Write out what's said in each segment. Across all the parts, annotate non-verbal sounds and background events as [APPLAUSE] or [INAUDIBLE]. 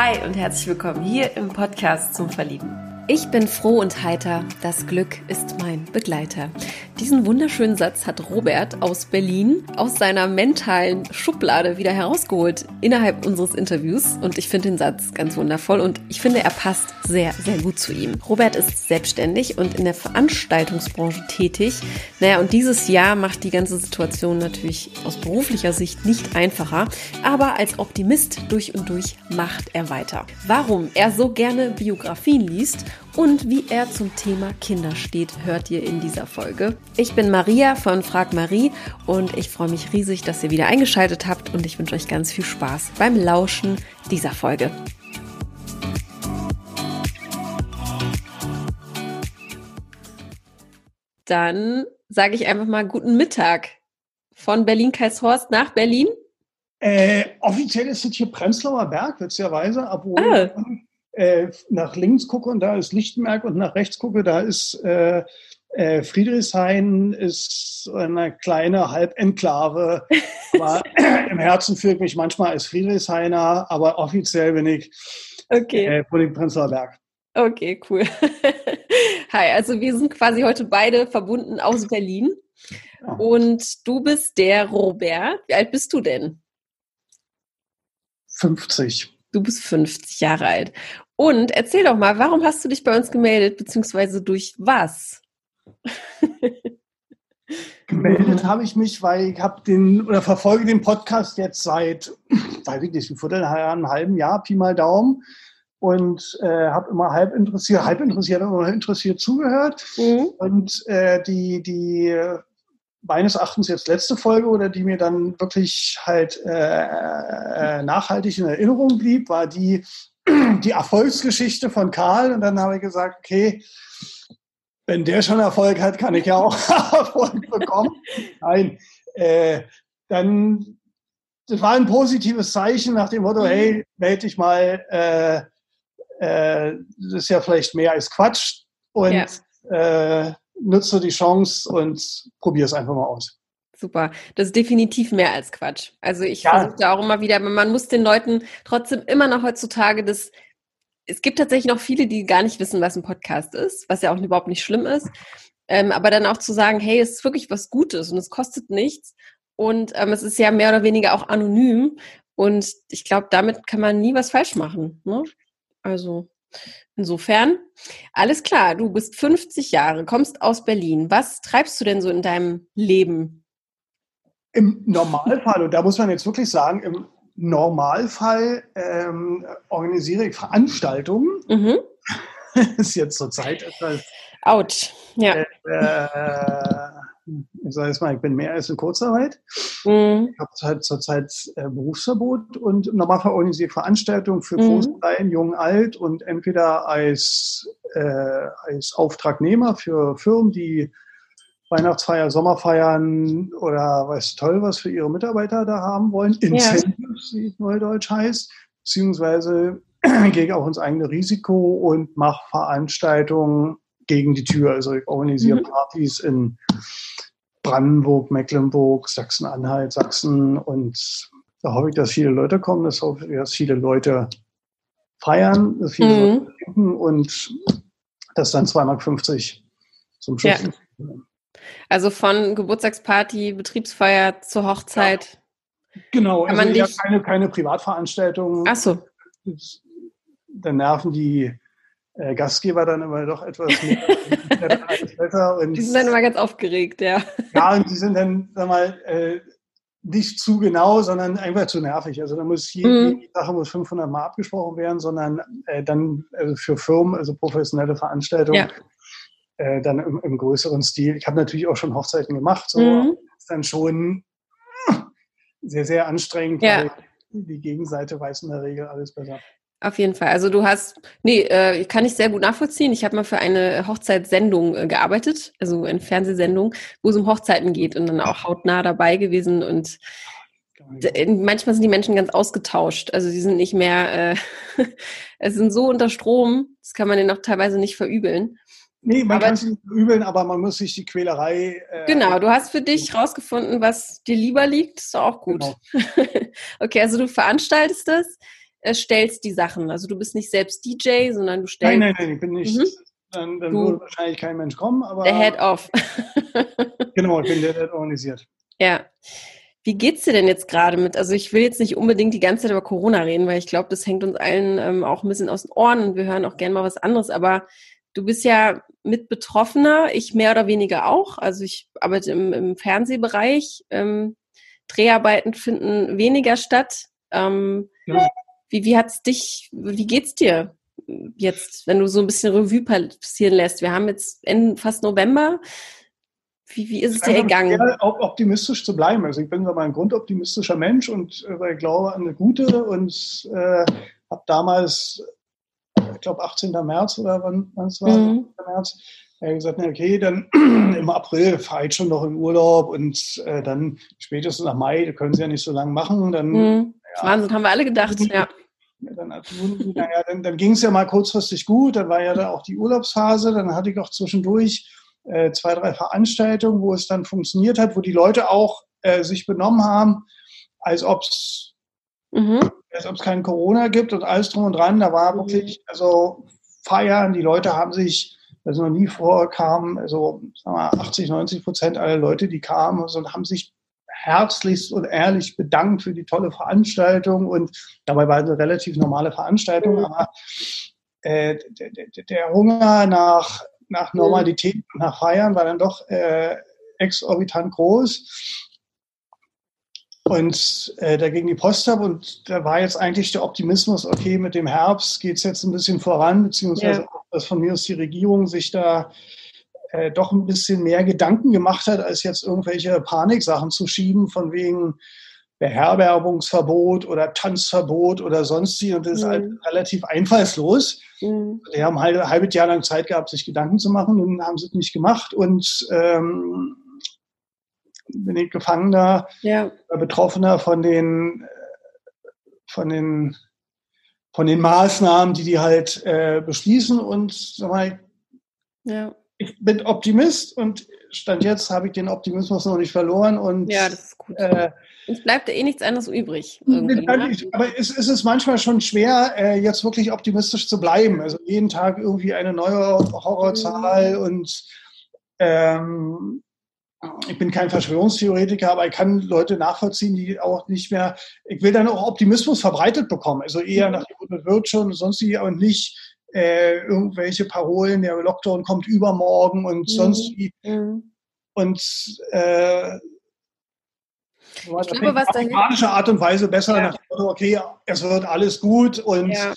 Hi und herzlich willkommen hier im Podcast zum Verlieben. Ich bin froh und heiter, das Glück ist mein Begleiter. Diesen wunderschönen Satz hat Robert aus Berlin aus seiner mentalen Schublade wieder herausgeholt innerhalb unseres Interviews und ich finde den Satz ganz wundervoll und ich finde, er passt sehr, sehr gut zu ihm. Robert ist selbstständig und in der Veranstaltungsbranche tätig. Naja, und dieses Jahr macht die ganze Situation natürlich aus beruflicher Sicht nicht einfacher, aber als Optimist durch und durch macht er weiter. Warum er so gerne Biografien liest und wie er zum Thema Kinder steht, hört ihr in dieser Folge. Ich bin Maria von Frag Marie und ich freue mich riesig, dass ihr wieder eingeschaltet habt und ich wünsche euch ganz viel Spaß beim Lauschen dieser Folge. Dann sage ich einfach mal guten Mittag von Berlin-Kaisershorst nach Berlin. Äh, offiziell ist es hier Prenzlauer Berg, witzigerweise, obwohl ah äh, nach links gucke und da ist Lichtenberg und nach rechts gucke, da ist äh, äh, Friedrichshain, ist eine kleine Halbenklave. [LAUGHS] Aber im Herzen fühlt mich manchmal als Friedrichshainer, aber offiziell bin ich okay. äh, Prenzlauer Berg. Okay, cool. [LAUGHS] Hi, also wir sind quasi heute beide verbunden aus Berlin. Ja. Und du bist der Robert. Wie alt bist du denn? 50. Du bist 50 Jahre alt. Und erzähl doch mal, warum hast du dich bei uns gemeldet, beziehungsweise durch was? [LAUGHS] Gemeldet habe ich mich, weil ich habe den oder verfolge den Podcast jetzt seit, weiß ich nicht, ein einem halben Jahr, Pi mal Daumen. Und äh, habe immer halb interessiert, halb interessiert, aber interessiert zugehört. Mhm. Und äh, die, die meines Erachtens jetzt letzte Folge oder die mir dann wirklich halt äh, äh, nachhaltig in Erinnerung blieb, war die [CLEARS THROAT] die Erfolgsgeschichte von Karl und dann habe ich gesagt, okay, wenn der schon Erfolg hat, kann ich ja auch [LAUGHS] Erfolg bekommen. Nein, äh, dann, das war ein positives Zeichen nach dem Motto, hey, melde dich mal, äh, äh, das ist ja vielleicht mehr als Quatsch und ja. Nutze die Chance und probier es einfach mal aus. Super. Das ist definitiv mehr als Quatsch. Also ich ja. versuche da auch immer wieder, aber man muss den Leuten trotzdem immer noch heutzutage das. Es gibt tatsächlich noch viele, die gar nicht wissen, was ein Podcast ist, was ja auch überhaupt nicht schlimm ist. Ähm, aber dann auch zu sagen, hey, es ist wirklich was Gutes und es kostet nichts und ähm, es ist ja mehr oder weniger auch anonym und ich glaube, damit kann man nie was falsch machen. Ne? Also insofern, alles klar, du bist 50 Jahre, kommst aus Berlin. Was treibst du denn so in deinem Leben? Im Normalfall, und da muss man jetzt wirklich sagen, im Normalfall ähm, organisiere ich Veranstaltungen. Mhm. [LAUGHS] ist jetzt zurzeit etwas. Autsch, ja. Äh, ich sage jetzt mal, ich bin mehr als in Kurzarbeit. Mhm. Ich habe halt zurzeit äh, Berufsverbot und im Normalfall organisiere ich Veranstaltungen für mhm. Groß, Klein, Jung, Alt und entweder als, äh, als Auftragnehmer für Firmen, die Weihnachtsfeier, Sommerfeiern oder weiß toll, was für ihre Mitarbeiter da haben wollen. Incentives, ja. wie es neudeutsch heißt. Beziehungsweise [CLEARS THROAT] gehe ich auch ins eigene Risiko und mache Veranstaltungen gegen die Tür. Also ich organisiere mhm. Partys in Brandenburg, Mecklenburg, Sachsen-Anhalt, Sachsen und da hoffe ich, dass viele Leute kommen, dass, hoffe ich, dass viele Leute feiern, dass viele mhm. Leute trinken und das dann 2,50 Mark zum Schluss. Ja. Also von Geburtstagsparty, Betriebsfeier zur Hochzeit. Ja. Genau, also man ja keine, keine Privatveranstaltungen. Ach so. Dann nerven die äh, Gastgeber dann immer doch etwas mehr [LAUGHS] und, Die sind dann immer ganz aufgeregt, ja. Ja, und die sind dann, sag mal, äh, nicht zu genau, sondern einfach zu nervig. Also da muss jede, mhm. Sache muss 500 Mal abgesprochen werden, sondern äh, dann also für Firmen, also professionelle Veranstaltungen, ja äh, dann im, im, größeren Stil. Ich habe natürlich auch schon Hochzeiten gemacht, so mhm. ist dann schon sehr, sehr anstrengend, ja. die Gegenseite weiß in der Regel alles besser. Auf jeden Fall. Also du hast, nee, äh, kann ich sehr gut nachvollziehen. Ich habe mal für eine Hochzeitssendung äh, gearbeitet, also eine Fernsehsendung, wo es um Hochzeiten geht und dann auch hautnah dabei gewesen und manchmal sind die Menschen ganz ausgetauscht. Also sie sind nicht mehr, äh, [LAUGHS] es sind so unter Strom, das kann man denen auch teilweise nicht verübeln. Nee, man aber, kann es nicht übeln, aber man muss sich die Quälerei. Äh, genau, du hast für dich rausgefunden, was dir lieber liegt. Ist doch auch gut. Genau. [LAUGHS] okay, also du veranstaltest das. Äh, stellst die Sachen. Also du bist nicht selbst DJ, sondern du stellst. Nein, nein, nein, ich bin nicht. Mhm. Dann, dann würde wahrscheinlich kein Mensch kommen, aber. Der Head-Off. [LAUGHS] genau, ich bin der, der organisiert. Ja. Wie geht's dir denn jetzt gerade mit? Also ich will jetzt nicht unbedingt die ganze Zeit über Corona reden, weil ich glaube, das hängt uns allen ähm, auch ein bisschen aus den Ohren und wir hören auch gerne mal was anderes. Aber du bist ja mit Betroffener, ich mehr oder weniger auch. Also ich arbeite im, im Fernsehbereich. Ähm, Dreharbeiten finden weniger statt. Ähm, ja. Wie, wie hat's dich, wie geht's dir jetzt, wenn du so ein bisschen Revue passieren lässt? Wir haben jetzt fast November. Wie, wie ist es dir gegangen? Auch optimistisch zu bleiben. Also ich bin so ein grundoptimistischer Mensch und äh, ich glaube an eine gute und äh, habe damals, ich glaube 18. März oder wann, es war, mhm. März, er hat gesagt, okay, dann [CLEARS THROAT] im April fahre ich schon noch in Urlaub und äh, dann spätestens nach Mai, da können Sie ja nicht so lange machen. Dann, mhm. ja, Wahnsinn, haben wir alle gedacht, [LAUGHS] ja. Dann, naja, dann, dann ging es ja mal kurzfristig gut, dann war ja da auch die Urlaubsphase, dann hatte ich auch zwischendurch äh, zwei, drei Veranstaltungen, wo es dann funktioniert hat, wo die Leute auch äh, sich benommen haben, als ob es mhm. als ob es kein Corona gibt und alles drum und dran. Da war mhm. wirklich, also feiern, die Leute haben sich also noch nie vorkam, also sagen wir, 80, 90 Prozent aller Leute, die kamen, also, haben sich herzlichst und ehrlich bedankt für die tolle Veranstaltung und dabei war es eine relativ normale Veranstaltung, mhm. aber äh, der, der, Hunger nach, nach mhm. Normalität und nach Feiern war dann doch äh, exorbitant groß. Und äh, da ging die Post ab und da war jetzt eigentlich der Optimismus, okay, mit dem Herbst geht es jetzt ein bisschen voran, beziehungsweise ja. dass von mir aus die Regierung sich da äh, doch ein bisschen mehr Gedanken gemacht hat, als jetzt irgendwelche Paniksachen zu schieben, von wegen Beherbergungsverbot oder Tanzverbot oder sonst wie. Und das mhm. ist halt mhm. relativ einfallslos. Mhm. Die haben halt ein halbes Jahr lang Zeit gehabt, sich Gedanken zu machen und haben sie es nicht gemacht. Und ähm, bin ich Gefangener, ja. Betroffener von den, von den, von den Maßnahmen, die die halt äh, beschließen. Und sag mal, ja. Ich bin Optimist und Stand jetzt habe ich den Optimismus noch nicht verloren. Und, ja, das ist gut. Äh, es bleibt ja eh nichts anderes übrig. Ne? Aber es, es, ist manchmal schon schwer, äh, jetzt wirklich optimistisch zu bleiben. Also jeden Tag irgendwie eine neue Horrorzahl mhm. und ähm, ich bin kein Verschwörungstheoretiker, aber ich kann Leute nachvollziehen, die auch nicht mehr, ich will dann auch Optimismus verbreitet bekommen. Also eher mhm. nach dem wird schon, sonst wie, und nicht äh, irgendwelche Parolen, der Lockdown kommt übermorgen und mhm. sonst wie. Mhm. Und äh, ich glaube, was dahinter Art und Weise besser ja. nach okay, es wird alles gut und ja.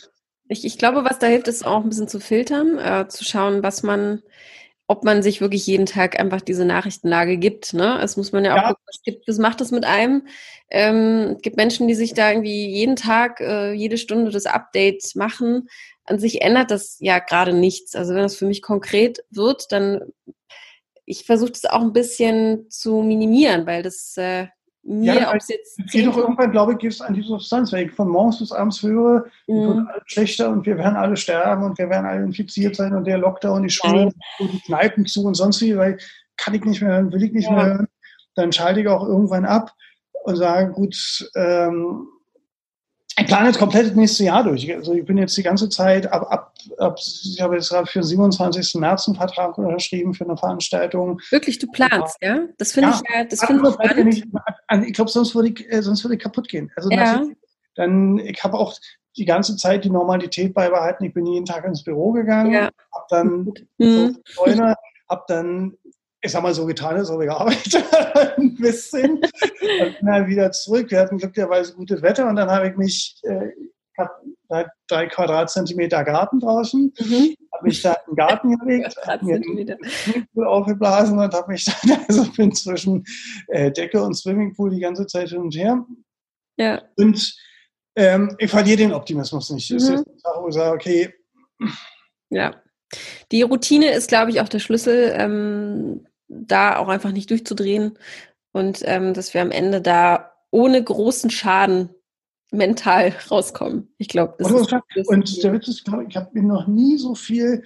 ich, ich glaube, was da hilft, ist auch ein bisschen zu filtern, äh, zu schauen, was man ob man sich wirklich jeden Tag einfach diese Nachrichtenlage gibt. Ne? Das muss man ja auch ja. gucken, was, gibt, was macht das mit einem. Ähm, es gibt Menschen, die sich da irgendwie jeden Tag, äh, jede Stunde das Update machen. An sich ändert das ja gerade nichts. Also wenn das für mich konkret wird, dann ich versuche das auch ein bisschen zu minimieren, weil das äh, mir, ja, ob es jetzt. Geht doch irgendwann, glaube ich, geht es an die Substanz. Wenn ich von morgens bis abends höre, mhm. wird alles schlechter und wir werden alle sterben und wir werden alle infiziert sein und der Lockdown, die Schulen und die Kneipen zu und sonst wie, weil kann ich nicht mehr hören, will ich nicht ja. mehr hören. Dann schalte ich auch irgendwann ab und sage, gut, ähm, ich plane jetzt komplett das nächste Jahr durch. Also ich bin jetzt die ganze Zeit ab, ab, ab ich habe jetzt gerade für den 27. März einen Vertrag unterschrieben für eine Veranstaltung. Wirklich, du planst, ja? Das finde ja, ich ja, das finde ich spannend. Also ich glaube, sonst würde ich, äh, sonst würde ich kaputt gehen. Also ja. dann, ich habe auch die ganze Zeit die Normalität beibehalten. Ich bin jeden Tag ins Büro gegangen, ja. habe dann [LAUGHS] mhm. Freunde, habe dann ich sag mal so getan, als ob ich gearbeitet [LAUGHS] ein bisschen. Und bin dann wieder zurück. Wir hatten glücklicherweise gutes Wetter und dann habe ich mich, äh, hab drei Quadratzentimeter Garten draußen, mhm. habe mich da im Garten [LAUGHS] gelegt, habe mir den aufgeblasen und habe mich dann, [LAUGHS] also bin zwischen äh, Decke und Swimmingpool die ganze Zeit hin und her. Ja. Und ähm, ich verliere den Optimismus nicht. Mhm. Das ist eine Sache, wo ich sage, okay. Ja. Die Routine ist, glaube ich, auch der Schlüssel. Ähm, da auch einfach nicht durchzudrehen und ähm, dass wir am Ende da ohne großen Schaden mental [LAUGHS] rauskommen. Ich glaube, das und, ist das Und der Witz ist, ich habe mir noch nie so viel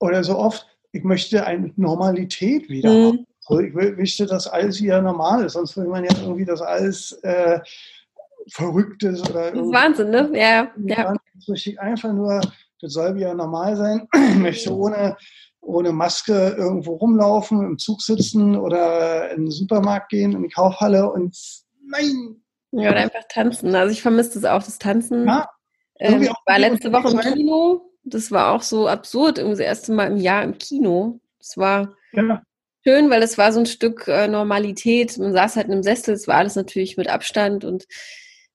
oder so oft, ich möchte eine Normalität wieder mhm. haben. Also ich möchte, dass alles wieder normal ist, sonst will man ja irgendwie das alles äh, Verrücktes oder das ist Wahnsinn, ne? Ja, ja. Richtig einfach nur, das soll wieder normal sein. Ich möchte ohne, ohne Maske irgendwo rumlaufen, im Zug sitzen oder in den Supermarkt gehen, in die Kaufhalle und nein. Ja, oder einfach tanzen. Also ich vermisse das auch, das Tanzen. Ja, ähm, war letzte Woche im Kino. Das war auch so absurd, irgendwie das erste Mal im Jahr im Kino. Das war ja. schön, weil es war so ein Stück äh, Normalität. Man saß halt in einem Sessel, es war alles natürlich mit Abstand und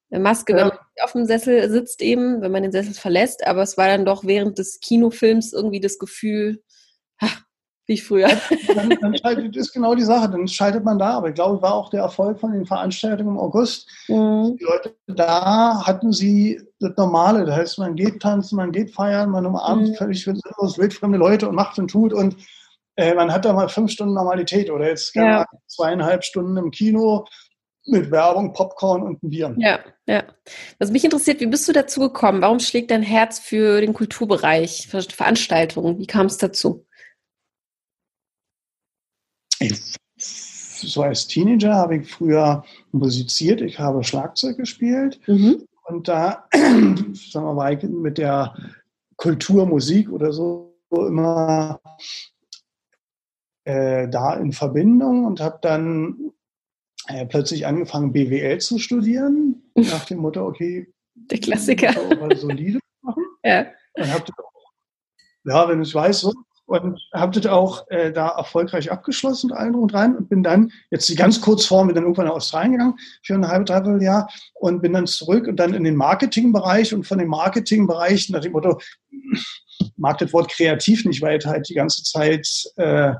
Maske, ja. wenn man auf dem Sessel sitzt eben, wenn man den Sessel verlässt, aber es war dann doch während des Kinofilms irgendwie das Gefühl, [LAUGHS] wie früher. Dann, dann schaltet, ist genau die Sache, dann schaltet man da. Aber ich glaube, war auch der Erfolg von den Veranstaltungen im August. Mhm. Die Leute da hatten sie das Normale. Das heißt, man geht tanzen, man geht feiern, man umarmt mhm. völlig wildfremde Leute und macht und tut. Und äh, man hat da mal fünf Stunden Normalität oder jetzt ja. zweieinhalb Stunden im Kino mit Werbung, Popcorn und ein Bier. Ja, ja. Was mich interessiert, wie bist du dazu gekommen? Warum schlägt dein Herz für den Kulturbereich, für Veranstaltungen? Wie kam es dazu? Ich, so als Teenager habe ich früher musiziert, ich habe Schlagzeug gespielt mhm. und da [CLEARS THROAT] sagen wir mal, mit der Kulturmusik oder so immer äh, da in Verbindung und habe dann äh, plötzlich angefangen, BWL zu studieren, [LAUGHS] nach dem Motto, okay, der Klassiker. Solide machen. [LAUGHS] Ja. Und hab das auch, ja, wenn ich weiß, so. Und habe das auch äh, da erfolgreich abgeschlossen, allen und rein, und bin dann, jetzt die ganz kurz vor, bin dann irgendwann nach Australien gegangen, für ein halbes, dreiviertel Jahr, und bin dann zurück und dann in den Marketingbereich und von dem Marketingbereich nach dem Motto, [CLEARS THROAT] mag das Wort kreativ nicht, weil halt die ganze Zeit äh,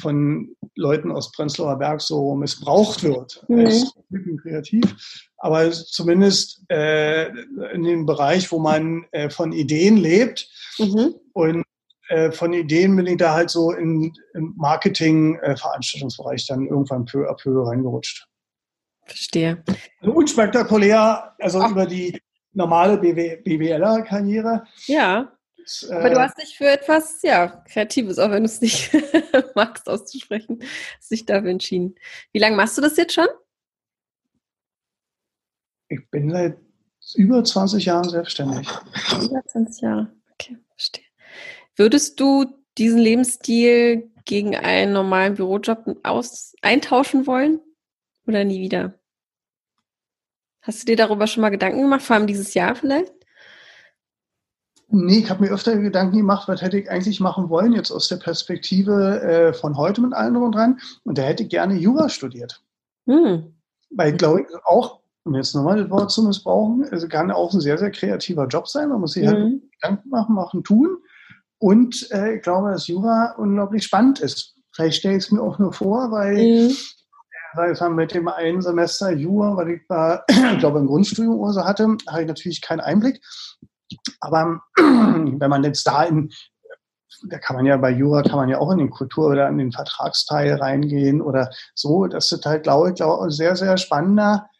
von Leuten aus Prenzlauer Berg so missbraucht wird. Mhm. Ist kreativ, aber zumindest äh, in dem Bereich, wo man äh, von Ideen lebt mhm. und äh, von Ideen bin ich da halt so in, im Marketing-Veranstaltungsbereich dann irgendwann peu à peu reingerutscht. Verstehe. Also unspektakulär, also Ach. über die normale BWLer-Karriere. Ja. Aber du äh, hast dich für etwas, ja, Kreatives, auch wenn du es nicht [LAUGHS] magst auszusprechen, hast dich dafür entschieden. Wie lange machst du das jetzt schon? Ich bin seit über 20 Jahren selbstständig. Über 20 Jahre, okay, verstehe. Würdest du diesen Lebensstil gegen einen normalen Bürojob aus, eintauschen wollen? Oder nie wieder? Hast du dir darüber schon mal Gedanken gemacht, vor allem dieses Jahr vielleicht? Nee, ich habe mir öfter Gedanken gemacht, was hätte ich eigentlich machen wollen, jetzt aus der Perspektive äh, von heute mit allen drum und dran. Und da hätte ich gerne Jura studiert. Hm. Weil, glaube ich, auch, um jetzt nochmal das Wort zu missbrauchen, also kann auch ein sehr, sehr kreativer Job sein. Man muss sich halt hm. Gedanken machen, machen, tun. Und äh, ich glaube, dass Jura unglaublich spannend ist. Vielleicht stelle ich es mir auch nur vor, weil mhm. äh, mit dem einen Semester Jura, weil ich, war, [CLEARS THROAT] ich glaube, im Grundstudium oder so hatte, habe ich natürlich keinen Einblick. Aber [CLEARS THROAT] wenn man jetzt da in, da kann man ja bei Jura, kann man ja auch in den Kultur- oder in den Vertragsteil reingehen oder so, dass das halt, glaube ich, ein sehr, sehr spannender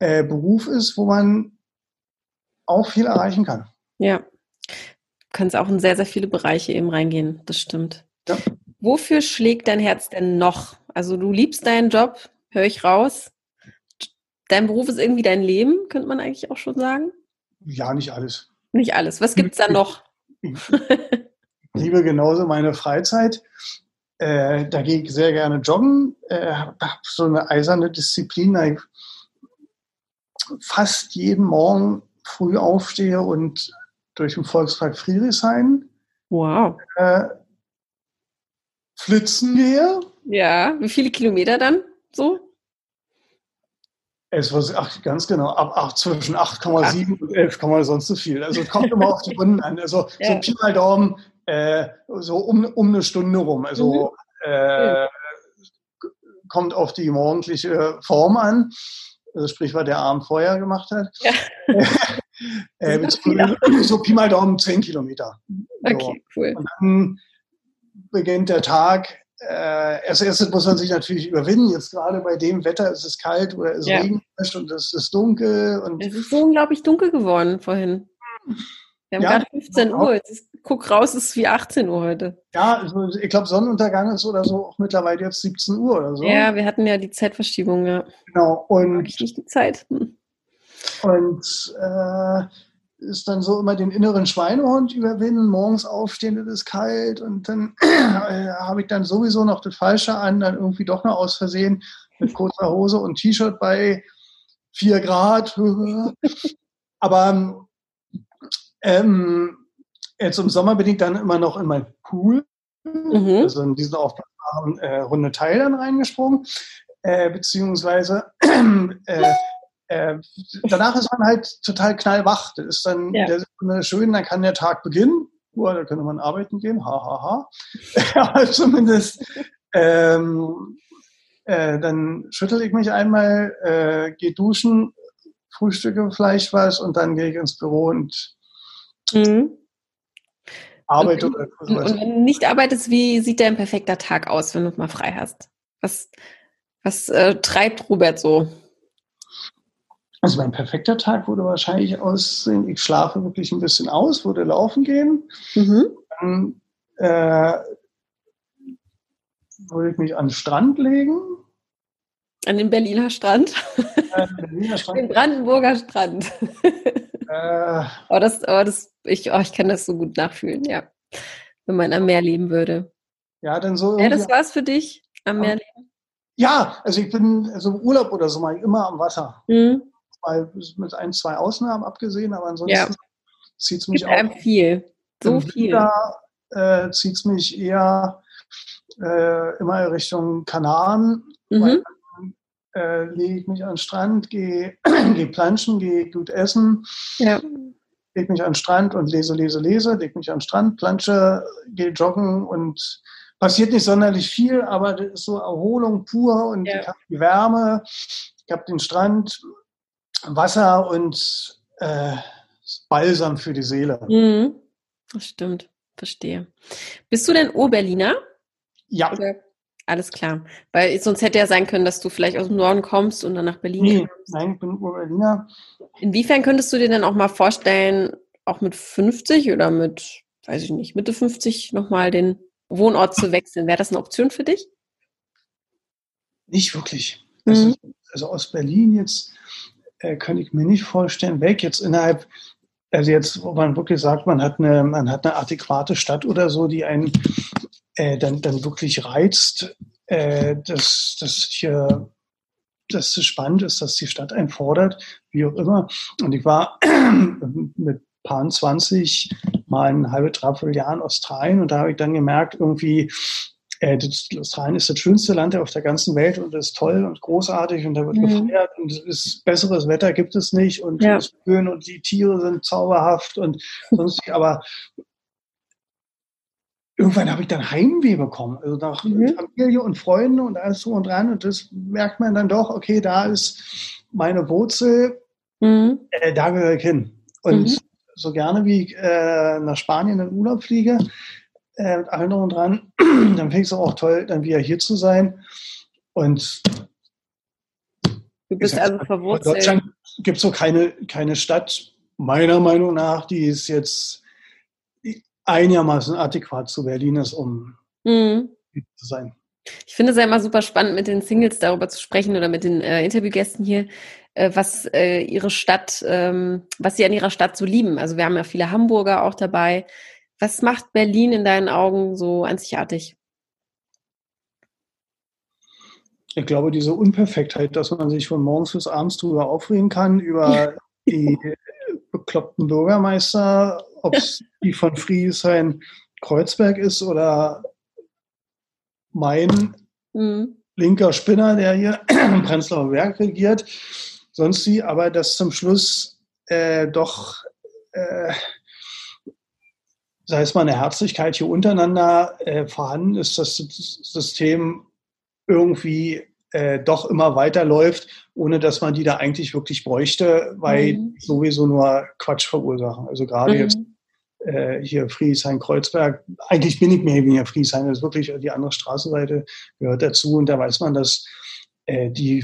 äh, Beruf ist, wo man auch viel erreichen kann. Ja, du kannst auch in sehr, sehr viele Bereiche eben reingehen, das stimmt. Ja. Wofür schlägt dein Herz denn noch? Also du liebst deinen Job, höre ich raus. Dein Beruf ist irgendwie dein Leben, könnte man eigentlich auch schon sagen? Ja, nicht alles. Nicht alles. Was gibt es da noch? Ich liebe genauso meine Freizeit. Äh, da gehe ich sehr gerne joggen. Äh, habe so eine eiserne Disziplin, ich fast jeden Morgen früh aufstehe und durch den Volkspark Friedrichshain wow. äh, flitzen gehe. Ja, wie viele Kilometer dann so? Es war ach, ganz genau, ab, ach, zwischen 8,7 und 11, sonst so viel. Also es kommt immer auf die [LAUGHS] Runden an. Also ja. so Pi mal Daumen, äh, so um, um eine Stunde rum. Also mhm. äh, kommt auf die morgendliche Form an. Also sprich, was der Abend vorher gemacht hat. Ja. [LAUGHS] äh, so Pi mal Daumen 10 Kilometer. So. Okay, cool. Und dann beginnt der Tag äh, als erstes muss man sich natürlich überwinden. Jetzt gerade bei dem Wetter ist es kalt oder es ja. regnet und es ist dunkel. Und es ist so unglaublich dunkel geworden vorhin. Wir haben ja, gerade 15 Uhr. Jetzt guck raus, es ist wie 18 Uhr heute. Ja, also ich glaube, Sonnenuntergang ist oder so auch mittlerweile jetzt 17 Uhr oder so. Ja, wir hatten ja die Zeitverschiebung, ja. Genau. Und ich nicht die Zeit. Hm. Und äh, ist dann so immer den inneren Schweinehund überwinden, morgens aufstehen, es ist kalt und dann [CLEARS THROAT] äh, habe ich dann sowieso noch das Falsche an, dann irgendwie doch noch aus Versehen mit kurzer Hose und T-Shirt bei 4 Grad. [LAUGHS] Aber ähm, jetzt im Sommer bin ich dann immer noch in mein Pool, mhm. also in diesen aufblasbaren äh, runde Teil dann reingesprungen, äh, beziehungsweise [CLEARS THROAT] äh, äh, danach ist man halt total knallwach. Das ist dann ja. der schön, dann kann der Tag beginnen. Uah, da könnte man arbeiten gehen, hahaha. Ha, ha. [LAUGHS] [LAUGHS] zumindest ähm, äh, dann schüttel ich mich einmal, äh, gehe duschen, frühstücke vielleicht was und dann gehe ich ins Büro und mhm. arbeite. Und, und, und, wenn du nicht arbeitest, wie sieht dein perfekter Tag aus, wenn du mal frei hast? Was, was äh, treibt Robert so? Also mein perfekter Tag würde wahrscheinlich aussehen, ich schlafe wirklich ein bisschen aus, würde laufen gehen. Mhm. Dann äh, würde ich mich an den Strand legen. An den Berliner Strand? Äh, den, Berliner Strand. den Brandenburger Strand. Äh, oh, das, oh, das, ich, oh, ich kann das so gut nachfühlen, ja. Wenn man am Meer leben würde. Ja, dann so. Ja, das war's für dich, am Meer leben? Ja, also ich bin, also im Urlaub oder so mal immer am Wasser. Mhm mal mit ein, zwei Ausnahmen abgesehen, aber ansonsten ja. zieht es mich auch. viel. So viel. Äh, zieht es mich eher äh, immer Richtung Kanaren. Mhm. Äh, lege ich mich an den Strand, gehe [CLEARS THROAT] geh planschen, gehe gut essen. Ja. Lege mich an den Strand und lese, lese, lese. Lege mich an den Strand, plansche, gehe joggen und passiert nicht sonderlich viel, aber das ist so Erholung pur und ja. ich habe die Wärme, ich habe den Strand, Wasser und äh, Balsam für die Seele. Mhm. Das stimmt, verstehe. Bist du denn Oberliner? Ja. Oder? Alles klar. Weil sonst hätte ja sein können, dass du vielleicht aus dem Norden kommst und dann nach Berlin nee, kommst. Nein, ich bin Oberliner. Inwiefern könntest du dir denn auch mal vorstellen, auch mit 50 oder mit, weiß ich nicht, Mitte 50 nochmal den Wohnort zu wechseln? Wäre das eine Option für dich? Nicht wirklich. Also, mhm. also aus Berlin jetzt äh, könnte ich mir nicht vorstellen, weg jetzt innerhalb, also jetzt, wo man wirklich sagt, man hat eine, man hat eine adäquate Stadt oder so, die einen äh, dann, dann wirklich reizt, äh, dass, dass hier dass es spannend ist, dass die Stadt einen fordert, wie auch immer. Und ich war [CLEARS THROAT] mit paar 20 mal ein halbe, dreiviertel Jahr in Australien und da habe ich dann gemerkt, irgendwie, äh, Australien ist das schönste Land auf der ganzen Welt und ist toll und großartig und da wird mhm. gefeiert und ist, besseres Wetter gibt es nicht und ja. ist schön und die Tiere sind zauberhaft und sonstig, aber irgendwann habe ich dann Heimweh bekommen, also nach mhm. Familie und Freunde und alles so und dran und das merkt man dann doch, okay, da ist meine Wurzel, mhm. äh, da gehöre ich hin. Und mhm. so gerne wie ich äh, nach Spanien in Urlaub fliege, äh, mit allen und dran, [CLEARS THROAT] dann finde ich es auch toll, dann wieder hier zu sein. Und du bist also verwurzelt. In Deutschland gibt es so keine, keine Stadt, meiner Meinung nach, die ist jetzt einigermaßen adäquat zu Berlin ist, um mhm. zu sein. Ich finde es ja immer super spannend, mit den Singles darüber zu sprechen oder mit den äh, Interviewgästen hier, äh, was äh, ihre Stadt, ähm, was sie an ihrer Stadt so lieben. Also wir haben ja viele Hamburger auch dabei, was macht Berlin in deinen Augen so einzigartig? Ich glaube, diese Unperfektheit, dass man sich von morgens bis abends drüber aufregen kann, über die bekloppten Bürgermeister, ob es [LAUGHS] die von Friedrichshain Kreuzberg ist oder mein mhm. linker Spinner, der hier im Prenzlauer Berg regiert, sonst wie, aber dass zum Schluss äh, doch äh, sei es mal eine Herzlichkeit hier untereinander äh, vorhanden ist, dass das System irgendwie äh, doch immer weiterläuft, ohne dass man die da eigentlich wirklich bräuchte, weil mhm. sowieso nur Quatsch verursachen. Also gerade mhm. jetzt äh, hier Friesheim-Kreuzberg, eigentlich bin ich mehr weniger Friesheim, das ist wirklich die andere Straßenseite gehört dazu und da weiß man, dass äh, die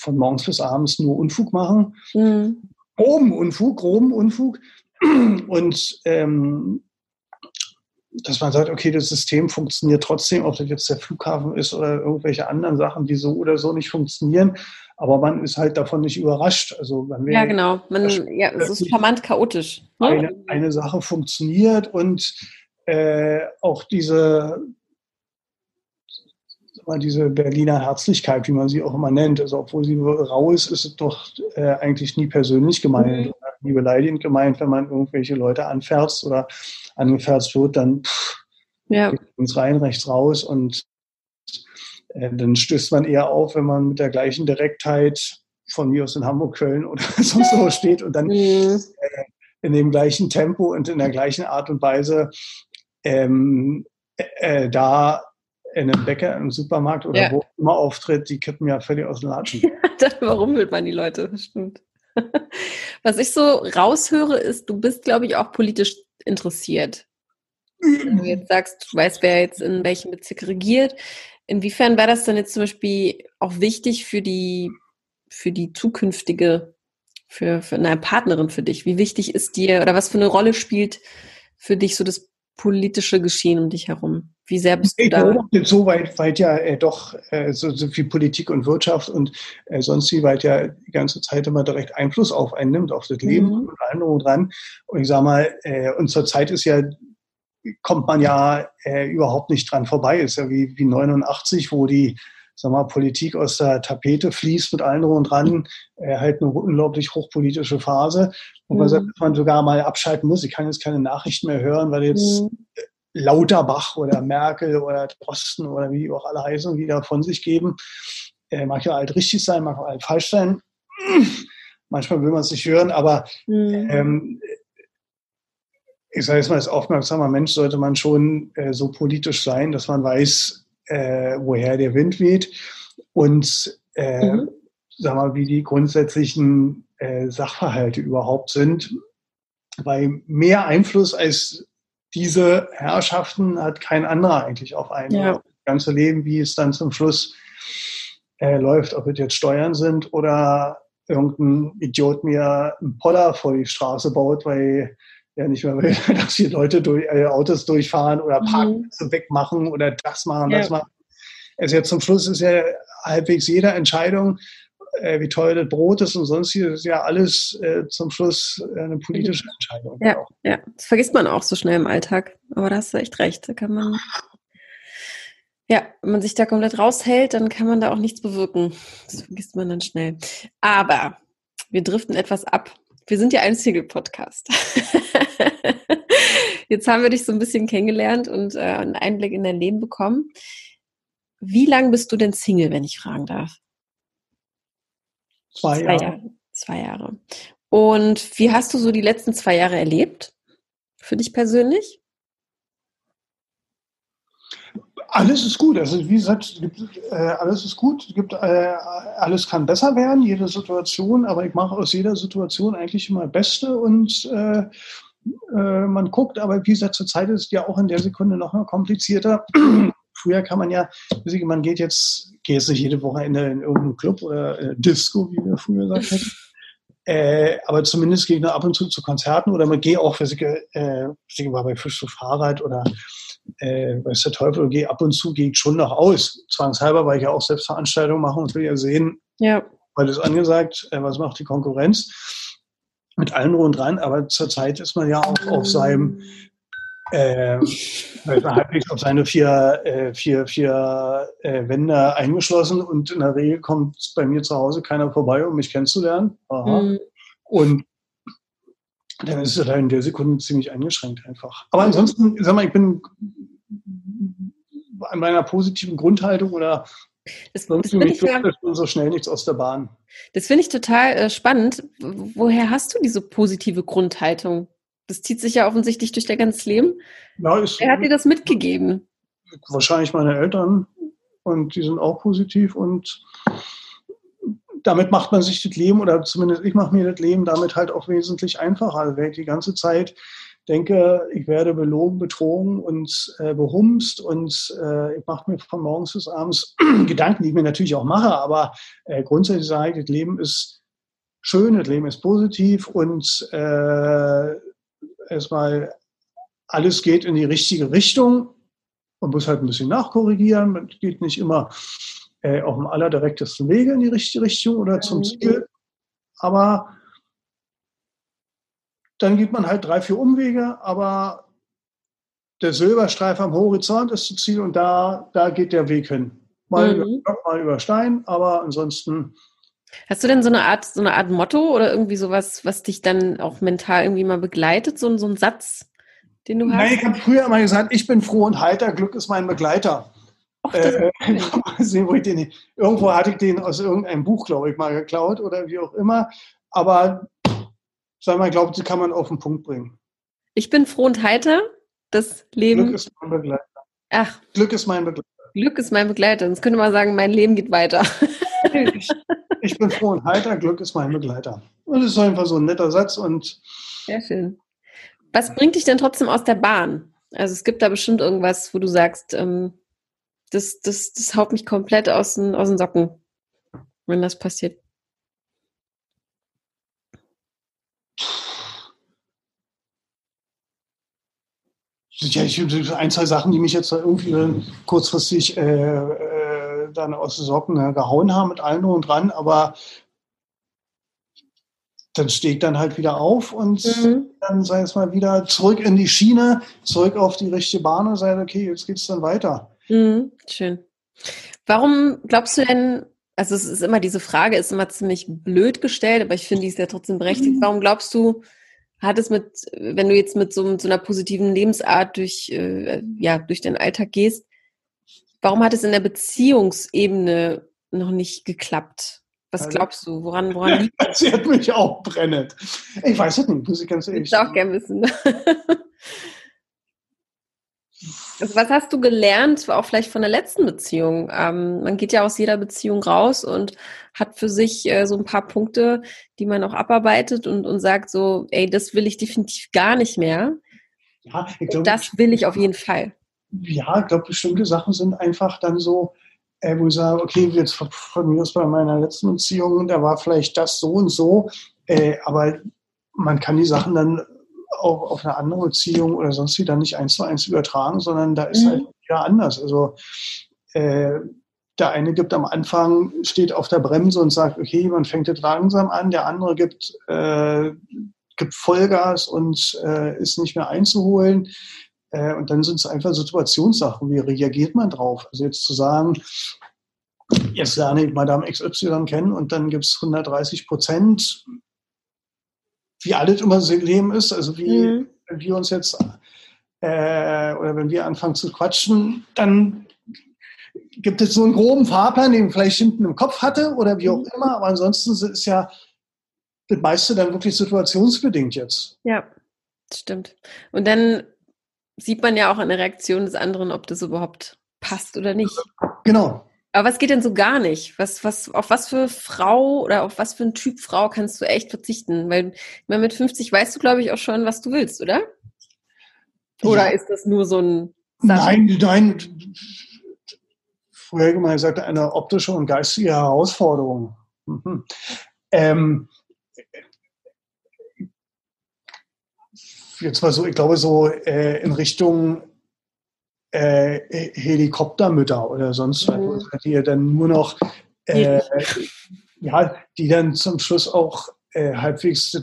von morgens bis abends nur Unfug machen. Mhm. Groben Unfug, groben Unfug. Und ähm, dass man sagt, okay, das System funktioniert trotzdem, ob das jetzt der Flughafen ist oder irgendwelche anderen Sachen, die so oder so nicht funktionieren. Aber man ist halt davon nicht überrascht. Also man ja, genau. Man, ja, es ist charmant chaotisch. Ne? Eine, eine Sache funktioniert und äh, auch diese, diese Berliner Herzlichkeit, wie man sie auch immer nennt. Also obwohl sie rau ist, ist es doch äh, eigentlich nie persönlich gemeint mhm. oder nie beleidigend gemeint, wenn man irgendwelche Leute anfährst oder angefährst wird, dann pff, ja. links rein, rechts raus und äh, dann stößt man eher auf, wenn man mit der gleichen Direktheit von mir aus in Hamburg, Köln oder [LAUGHS] sonst wo steht und dann mhm. äh, in dem gleichen Tempo und in der gleichen Art und Weise ähm, äh, da in einem Bäcker, im Supermarkt oder ja. wo immer auftritt, die kippen ja völlig aus den Latschen. [LAUGHS] Warum will man die Leute? Das [LAUGHS] stimmt. Was ich so raushöre, ist, du bist, glaube ich, auch politisch interessiert. Wenn du jetzt sagst, du weißt, wer jetzt in welchem Bezirk regiert. Inwiefern wäre das dann jetzt zum Beispiel auch wichtig für die, für die zukünftige, für, für eine Partnerin für dich? Wie wichtig ist dir oder was für eine Rolle spielt für dich so das politische Geschehen um dich herum? Wie sehr bist du ich da? So weit, weit ja äh, doch äh, so, so, viel Politik und Wirtschaft und äh, sonst wie weit ja die ganze Zeit immer direkt Einfluss auf einen nimmt, auf das Leben mhm. und allem dran. Und ich sag mal, äh, und zur Zeit ist ja kommt man ja äh, überhaupt nicht dran vorbei. Ist ja wie, wie 89, wo die sag mal, Politik aus der Tapete fließt mit allen und dran, äh, halt eine unglaublich hochpolitische Phase, mhm. man, sagt, man sogar mal abschalten muss. Ich kann jetzt keine Nachrichten mehr hören, weil jetzt mhm. Lauterbach oder Merkel oder Posten oder wie auch alle heißen, wieder von sich geben. Äh, mag ja halt richtig sein, mag auch halt falsch sein. Manchmal will man es nicht hören, aber mhm. ähm, ich sage jetzt mal, als aufmerksamer Mensch sollte man schon äh, so politisch sein, dass man weiß, äh, woher der Wind weht und äh, mhm. sag mal, wie die grundsätzlichen äh, Sachverhalte überhaupt sind. Weil mehr Einfluss als diese Herrschaften hat kein anderer eigentlich auf ein ja. das ganze Leben, wie es dann zum Schluss äh, läuft, ob es jetzt Steuern sind oder irgendein Idiot mir einen Poller vor die Straße baut, weil ja nicht mehr dass hier Leute durch, äh, Autos durchfahren oder Parkplätze mhm. wegmachen oder das machen, ja. das machen. Also jetzt zum Schluss ist ja halbwegs jede Entscheidung, äh, wie teuer das Brot ist und sonst hier ist ja alles äh, zum Schluss eine politische Entscheidung. Ja, auch. ja, das vergisst man auch so schnell im Alltag. Aber da hast du echt recht. Da kann man, ja, wenn man sich da komplett raushält, dann kann man da auch nichts bewirken. Das vergisst man dann schnell. Aber wir driften etwas ab wir sind ja ein Single-Podcast. [LAUGHS] Jetzt haben wir dich so ein bisschen kennengelernt und äh, einen Einblick in dein Leben bekommen. Wie lange bist du denn Single, wenn ich fragen darf? Zwei, zwei Jahre. Jahre. Zwei Jahre. Und wie hast du so die letzten zwei Jahre erlebt? Für dich persönlich? Alles ist gut. Also wie gesagt, gibt, äh, alles ist gut. Gibt, äh, alles kann besser werden, jede Situation. Aber ich mache aus jeder Situation eigentlich immer Beste und äh, äh man guckt. Aber wie gesagt, zur Zeit ist es ja auch in der Sekunde noch mal komplizierter. [CLEARS THROAT] Früher kann man ja, man geht jetzt, geht jetzt nicht jede Woche in, in irgendeinen Club oder äh, Disco, wie wir früher gesagt hätten. [LAUGHS] Äh, aber zumindest gehe ich ab und zu zu Konzerten oder man gehe auch, ich, äh, ich war bei Fisch zu Fahrrad oder äh, weiß der Teufel, gehe ab und zu gehe ich schon noch aus. Zwangshalber, weil ich ja auch selbst Veranstaltungen mache und will ja sehen, ja. weil das angesagt, äh, was macht die Konkurrenz mit allen rund dran. Aber zurzeit ist man ja auch auf seinem äh, halbwegs auf seine vier, äh, vier, vier äh, Wände eingeschlossen und in der Regel kommt bei mir zu Hause keiner vorbei, um mich kennenzulernen. Mhm. Und dann ist es halt in der Sekunde ziemlich eingeschränkt einfach. Aber ansonsten, sag mal, ich bin an meiner positiven Grundhaltung oder das, das finde ich ja, so schnell nichts aus der Bahn. Das finde ich total äh, spannend. Woher hast du diese positive Grundhaltung? Das zieht sich ja offensichtlich durch dein ganzes Leben. Ja, ist, Wer hat dir das mitgegeben? Wahrscheinlich meine Eltern. Und die sind auch positiv und damit macht man sich das Leben, oder zumindest ich mache mir das Leben damit halt auch wesentlich einfacher. Also wenn ich die ganze Zeit denke, ich werde belogen, betrogen und äh, behumst und äh, ich mache mir von morgens bis abends [CLEARS THROAT] Gedanken, die ich mir natürlich auch mache, aber äh, grundsätzlich sage ich, das Leben ist schön, das Leben ist positiv und äh, erstmal alles geht in die richtige Richtung. Man muss halt ein bisschen nachkorrigieren. Man geht nicht immer äh, auf dem allerdirektesten Wege in die richtige Richtung oder zum. Ziel. Aber dann geht man halt drei, vier Umwege, aber der Silberstreif am Horizont ist das Ziel und da, da geht der Weg hin. Mal, mhm. über, mal über Stein, aber ansonsten. Hast du denn so eine Art, so eine Art Motto oder irgendwie sowas, was dich dann auch mental irgendwie mal begleitet, so, so ein Satz, den du hast? Nein, ich habe früher immer gesagt, ich bin froh und heiter, Glück ist mein Begleiter. Och, äh, [LAUGHS] [LAUGHS] wo ich den, irgendwo hatte ich den aus irgendeinem Buch, glaube ich, mal geklaut oder wie auch immer. Aber sagen wir, ich glaube, die kann man auf den Punkt bringen. Ich bin froh und heiter. Das Leben. Glück ist mein Begleiter. Ach. Glück ist mein Begleiter. Glück ist mein Begleiter. Sonst könnte man sagen, mein Leben geht weiter. ich, ich bin froh und heiter. Glück ist mein Begleiter. Und das ist einfach so ein netter Satz und. Sehr schön. Was bringt dich denn trotzdem aus der Bahn? Also es gibt da bestimmt irgendwas, wo du sagst, ähm, das, das, das haut mich komplett aus den, aus den Socken, wenn das passiert. ja, ich, ein, zwei Sachen, die mich jetzt irgendwie kurzfristig äh, äh, dann aus den Socken äh, gehauen haben mit allem und dran, aber dann stehe ich dann halt wieder auf und mhm. dann sei es mal wieder zurück in die Schiene, zurück auf die richtige Bahn und sage, okay, jetzt geht es dann weiter. Mhm, schön. Warum glaubst du denn, also es ist immer diese Frage, ist immer ziemlich blöd gestellt, aber ich finde, die ist ja trotzdem berechtigt. Mhm. Warum glaubst du, hat es mit, wenn du jetzt mit so, so einer positiven Lebensart durch, äh, ja, durch den Alltag gehst, warum hat es in der Beziehungsebene noch nicht geklappt? Was also glaubst du? Woran, woran [LAUGHS] liegt das? Sie hat mich auch brennend. Ich weiß es nicht, muss ich ganz ehrlich sagen. Ich auch gerne wissen. [LAUGHS] Also was hast du gelernt, auch vielleicht von der letzten Beziehung? Ähm, man geht ja aus jeder Beziehung raus und hat für sich äh, so ein paar Punkte, die man auch abarbeitet und, und sagt so, ey, das will ich definitiv gar nicht mehr. Ja, ich glaub, das will ich auf jeden Fall. Ja, ich glaube, bestimmte Sachen sind einfach dann so, äh, wo ich sage, okay, jetzt von mir aus bei meiner letzten Beziehung, da war vielleicht das so und so, äh, aber man kann die Sachen dann auch auf eine andere Beziehung oder sonst wieder nicht eins zu eins übertragen, sondern da ist mhm. halt wieder anders. Also äh, der eine gibt am Anfang, steht auf der Bremse und sagt, okay, man fängt jetzt langsam an, der andere gibt, äh, gibt Vollgas und äh, ist nicht mehr einzuholen. Äh, und dann sind es einfach Situationssachen. Wie reagiert man drauf? Also jetzt zu sagen, jetzt lerne ich Madame XY kennen und dann gibt es 130 Prozent wie alles immer das Leben ist, also wie mhm. wenn wir uns jetzt äh, oder wenn wir anfangen zu quatschen, dann gibt es so einen groben Fahrplan, den ich vielleicht hinten im Kopf hatte oder wie auch mhm. immer, aber ansonsten ist ja das meiste dann wirklich situationsbedingt jetzt. Ja, stimmt. Und dann sieht man ja auch an der Reaktion des anderen, ob das überhaupt passt oder nicht. Genau. Aber was geht denn so gar nicht? Was, was, auf was für Frau oder auf was für ein Typ Frau kannst du echt verzichten? Weil mit 50 weißt du, glaube ich, auch schon, was du willst, oder? Oder ja. ist das nur so ein Sache? Nein, nein. Früher mal gesagt, eine optische und geistige Herausforderung. Mhm. Ähm, jetzt mal so, ich glaube, so äh, in Richtung äh, Helikoptermütter oder sonst mhm. was, die ja dann nur noch, äh, ja, die dann zum Schluss auch äh, halbwegs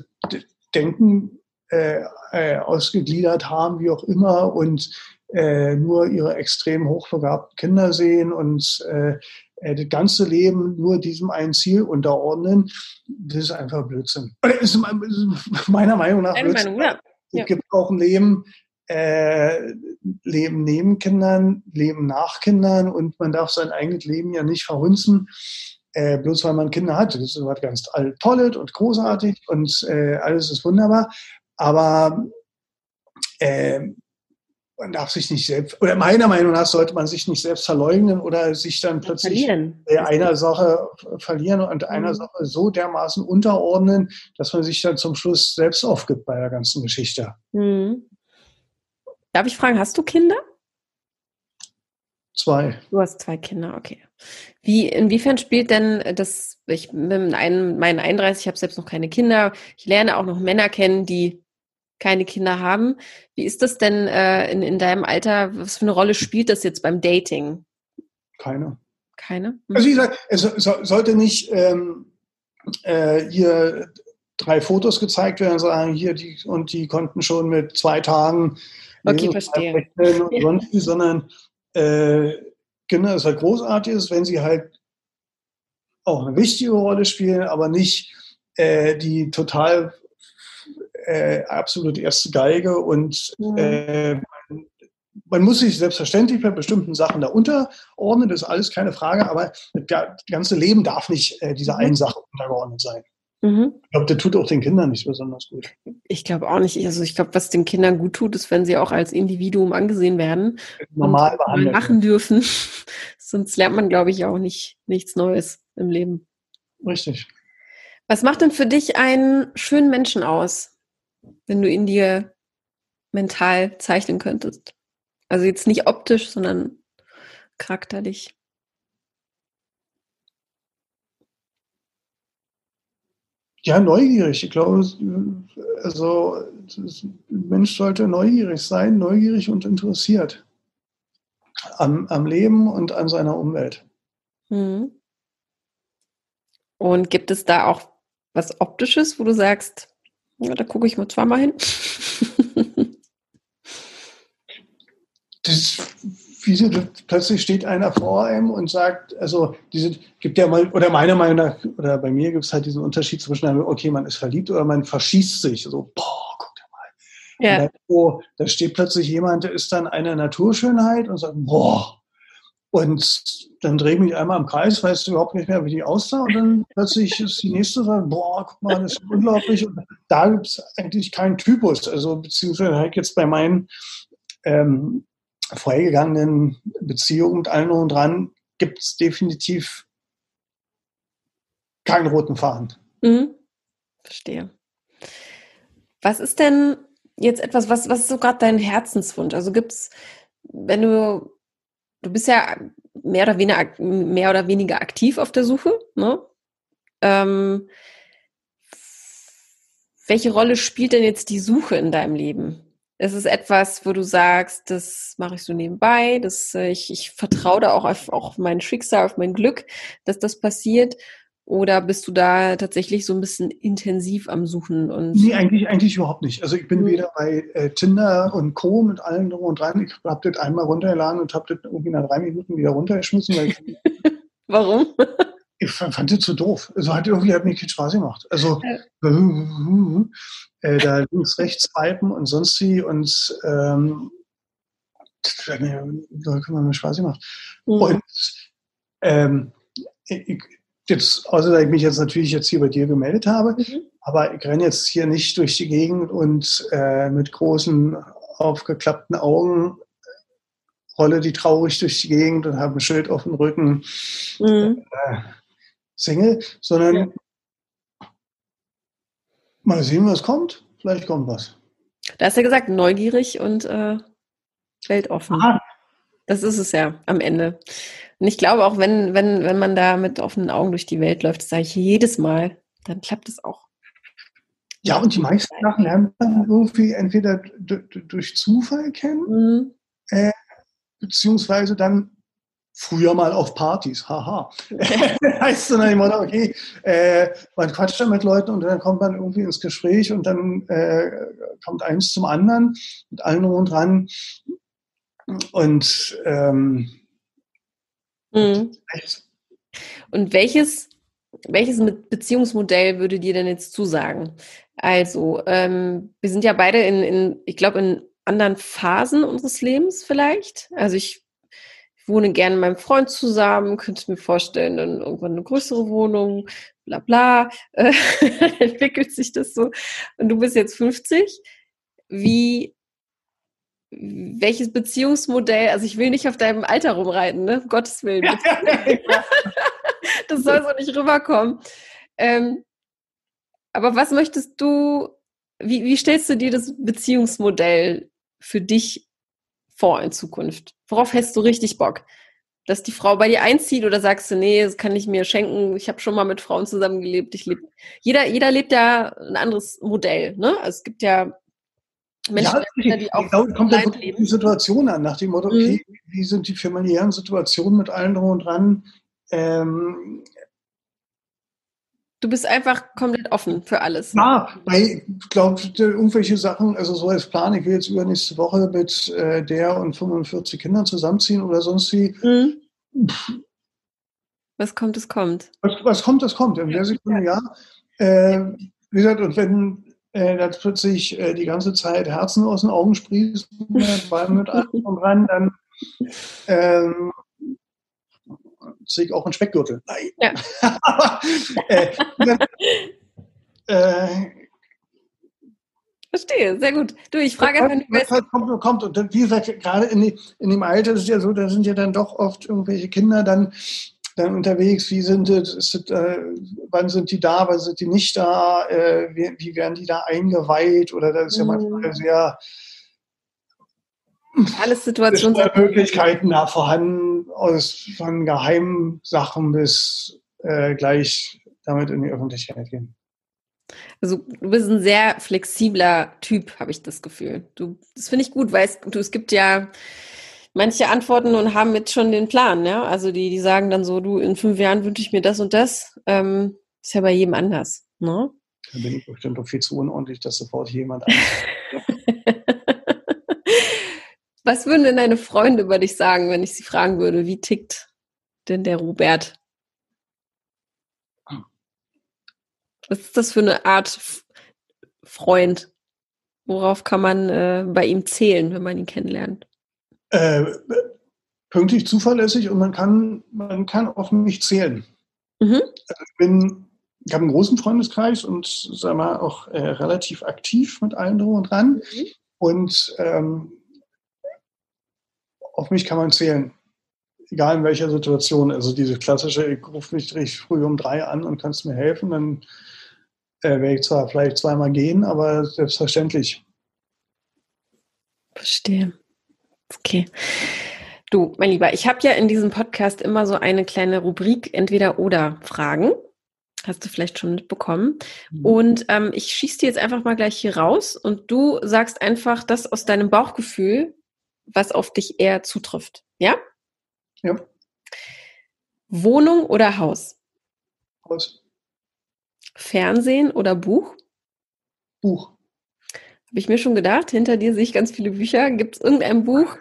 Denken äh, äh, ausgegliedert haben, wie auch immer, und äh, nur ihre extrem hochbegabten Kinder sehen und das ganze Leben nur diesem einen Ziel unterordnen, das ist einfach Blödsinn. Das ist meiner Meinung nach Blödsinn. Meinung, ja. Es gibt auch ein Leben, äh, Leben neben Kindern, Leben nach Kindern und man darf sein eigenes Leben ja nicht verhunzen, äh, bloß weil man Kinder hat. Das ist was ganz Tolles und großartig und äh, alles ist wunderbar. Aber äh, man darf sich nicht selbst, oder meiner Meinung nach sollte man sich nicht selbst verleugnen oder sich dann plötzlich einer Sache verlieren und einer mhm. Sache so dermaßen unterordnen, dass man sich dann zum Schluss selbst aufgibt bei der ganzen Geschichte. Mhm. Darf ich fragen, hast du Kinder? Zwei. Du hast zwei Kinder, okay. Wie, inwiefern spielt denn das, ich bin ein, meinen 31, ich habe selbst noch keine Kinder, ich lerne auch noch Männer kennen, die keine Kinder haben. Wie ist das denn äh, in, in deinem Alter? Was für eine Rolle spielt das jetzt beim Dating? Keine. Keine? Mhm. Also wie gesagt, es so, sollte nicht ähm, äh, hier drei Fotos gezeigt werden, sagen hier die und die konnten schon mit zwei Tagen okay, verstehe. und ja. sonst, sondern äh, Kinder ist halt großartig ist, wenn sie halt auch eine wichtige Rolle spielen, aber nicht äh, die total äh, absolut erste Geige und mhm. äh, man muss sich selbstverständlich bei bestimmten Sachen da unterordnen, das ist alles keine Frage, aber das ganze Leben darf nicht äh, dieser einen Sache untergeordnet sein. Mhm. Ich glaube, der tut auch den Kindern nicht besonders gut. Ich glaube auch nicht. Also ich glaube, was den Kindern gut tut, ist, wenn sie auch als Individuum angesehen werden. Normal behandelt. machen dürfen. [LAUGHS] Sonst lernt man, glaube ich, auch nicht nichts Neues im Leben. Richtig. Was macht denn für dich einen schönen Menschen aus, wenn du ihn dir mental zeichnen könntest? Also jetzt nicht optisch, sondern charakterlich. Ja, neugierig. Ich glaube, also ein Mensch sollte neugierig sein, neugierig und interessiert am, am Leben und an seiner Umwelt. Mhm. Und gibt es da auch was Optisches, wo du sagst, ja, da gucke ich mal zweimal hin? [LAUGHS] das, wie so, plötzlich steht einer vor einem und sagt, also diese gibt ja mal, oder meiner Meinung nach, oder bei mir gibt es halt diesen Unterschied zwischen, okay, man ist verliebt oder man verschießt sich. So, boah, guck dir mal. Ja. Dann, oh, da steht plötzlich jemand, der ist dann eine Naturschönheit und sagt, boah. Und dann drehe ich mich einmal im Kreis, weißt du überhaupt nicht mehr, wie die aussah. Und dann plötzlich ist die nächste sagt, boah, guck mal, das ist unglaublich. Und da gibt es eigentlich keinen Typus. Also beziehungsweise halt jetzt bei meinen ähm, vorhergegangenen Beziehungen mit allen und dran gibt es definitiv keinen roten Faden. Mhm. Verstehe. Was ist denn jetzt etwas, was, was ist so gerade dein Herzenswunsch? Also gibt es, wenn du, du bist ja mehr oder weniger, mehr oder weniger aktiv auf der Suche, ne? Ähm, welche Rolle spielt denn jetzt die Suche in deinem Leben? Ist es etwas, wo du sagst, das mache ich so nebenbei, das, äh, ich, ich vertraue da auch auf, auf mein Schicksal, auf mein Glück, dass das passiert? Oder bist du da tatsächlich so ein bisschen intensiv am Suchen? Und nee, eigentlich, eigentlich überhaupt nicht. Also ich bin mhm. wieder bei äh, Tinder und Co. mit allen drum und dran. Ich habe das einmal runtergeladen und habe das irgendwie nach drei Minuten wieder runtergeschmissen. [LAUGHS] Warum? Ich fand das zu doof. Also hat irgendwie hat mir keinen Spaß gemacht. Also ja. äh, da links, rechts swipen und sonst wie und ähm, das hat mir, mir Spaß gemacht. Mhm. Und ähm, ich, jetzt, außer dass ich mich jetzt natürlich jetzt hier bei dir gemeldet habe, mhm. aber ich renne jetzt hier nicht durch die Gegend und äh, mit großen aufgeklappten Augen rolle die traurig durch die Gegend und habe ein Schild auf dem Rücken. Mhm. Äh, Single, sondern ja. mal sehen, was kommt. Vielleicht kommt was. Da hast du ja gesagt, neugierig und äh, weltoffen. Aha. Das ist es ja am Ende. Und ich glaube auch, wenn, wenn, wenn man da mit offenen Augen durch die Welt läuft, das sage ich jedes Mal, dann klappt es auch. Ja, und die meisten Sachen lernt man irgendwie entweder durch Zufall kennen, mhm. äh, beziehungsweise dann früher mal auf Partys, haha. [LAUGHS] heißt dann immer, okay, äh, man quatscht dann mit Leuten und dann kommt man irgendwie ins Gespräch und dann äh, kommt eins zum anderen mit allen und dran. Und ähm, mhm. und welches, welches Beziehungsmodell würde dir denn jetzt zusagen? Also, ähm, wir sind ja beide in, in ich glaube, in anderen Phasen unseres Lebens vielleicht. Also ich wohne gerne mit meinem Freund zusammen, könnte mir vorstellen, dann irgendwann eine größere Wohnung, bla bla, [LAUGHS] äh, entwickelt sich das so. Und du bist jetzt 50. Wie, welches Beziehungsmodell, also ich will nicht auf deinem Alter rumreiten, ne? Um Gottes Willen. [LAUGHS] das soll so nicht rüberkommen. Ähm, aber was möchtest du, wie, wie stellst du dir das Beziehungsmodell für dich vor in Zukunft? Worauf hättest du richtig Bock? Dass die Frau bei dir einzieht oder sagst du, nee, das kann ich mir schenken, ich habe schon mal mit Frauen zusammengelebt, ich lebe. Jeder, jeder lebt ja ein anderes Modell, ne? Also es gibt ja Menschen, ja, die auch glaube, kommt ja wirklich die Situation an, nach dem Motto, okay, mhm. wie sind die familiären Situationen mit allen drum und dran? Ähm, Du bist einfach komplett offen für alles. Ja, weil ich glaube, irgendwelche Sachen, also so als Plan, ich will jetzt übernächste Woche mit äh, der und 45 Kindern zusammenziehen oder sonst wie. Mhm. Was kommt, es kommt. Was, was kommt, es kommt. In der Sekunde, ja. Äh, wie gesagt, und wenn äh, da plötzlich äh, die ganze Zeit Herzen aus den Augen sprießen, [LAUGHS] weil mit allem ran, dann ähm, ziehe ich auch einen Speckgürtel. Nein. Ja. [LAUGHS] äh, äh, Verstehe, sehr gut. Du, ich frage einfach nur. Halt kommt, kommt. Und wie gesagt, gerade in, die, in dem Alter ist es ja so, da sind ja dann doch oft irgendwelche Kinder dann, dann unterwegs. Wie sind es, äh, wann sind die da, wann sind die nicht da, äh, wie, wie, werden die da eingeweiht? Oder das ist ja manchmal mhm. sehr alles Situationsmöglichkeiten da vorhanden, aus von geheimen Sachen bis äh, gleich damit in die Öffentlichkeit gehen. Also du bist ein sehr flexibler Typ, habe ich das Gefühl. Du, das finde ich gut, weil es, du, es gibt ja manche Antworten und haben jetzt schon den Plan, ja. Also die, die sagen dann so, du, in fünf Jahren wünsche ich mir das und das. Ähm, ist ja bei jedem anders, ne? Da bin ich bestimmt doch viel zu unordentlich, dass sofort jemand [LAUGHS] Was würden denn deine Freunde über dich sagen, wenn ich sie fragen würde, wie tickt denn der Robert? Was ist das für eine Art Freund? Worauf kann man äh, bei ihm zählen, wenn man ihn kennenlernt? Äh, pünktlich, zuverlässig und man kann, man kann auf mich zählen. Mhm. Also ich bin, ich habe einen großen Freundeskreis und sag mal auch äh, relativ aktiv mit allen drum und dran. Mhm. Und ähm, auf mich kann man zählen. Egal in welcher Situation. Also diese klassische, ich rufe mich richtig früh um drei an und kannst mir helfen, dann äh, werde ich zwar vielleicht zweimal gehen, aber selbstverständlich. Verstehe. Okay. Du, mein Lieber, ich habe ja in diesem Podcast immer so eine kleine Rubrik Entweder-Oder-Fragen. Hast du vielleicht schon mitbekommen. Mhm. Und ähm, ich schieße dir jetzt einfach mal gleich hier raus und du sagst einfach das aus deinem Bauchgefühl, was auf dich eher zutrifft. Ja? Ja. Wohnung oder Haus? Haus. Fernsehen oder Buch? Buch. Habe ich mir schon gedacht, hinter dir sehe ich ganz viele Bücher. Gibt es irgendein Buch,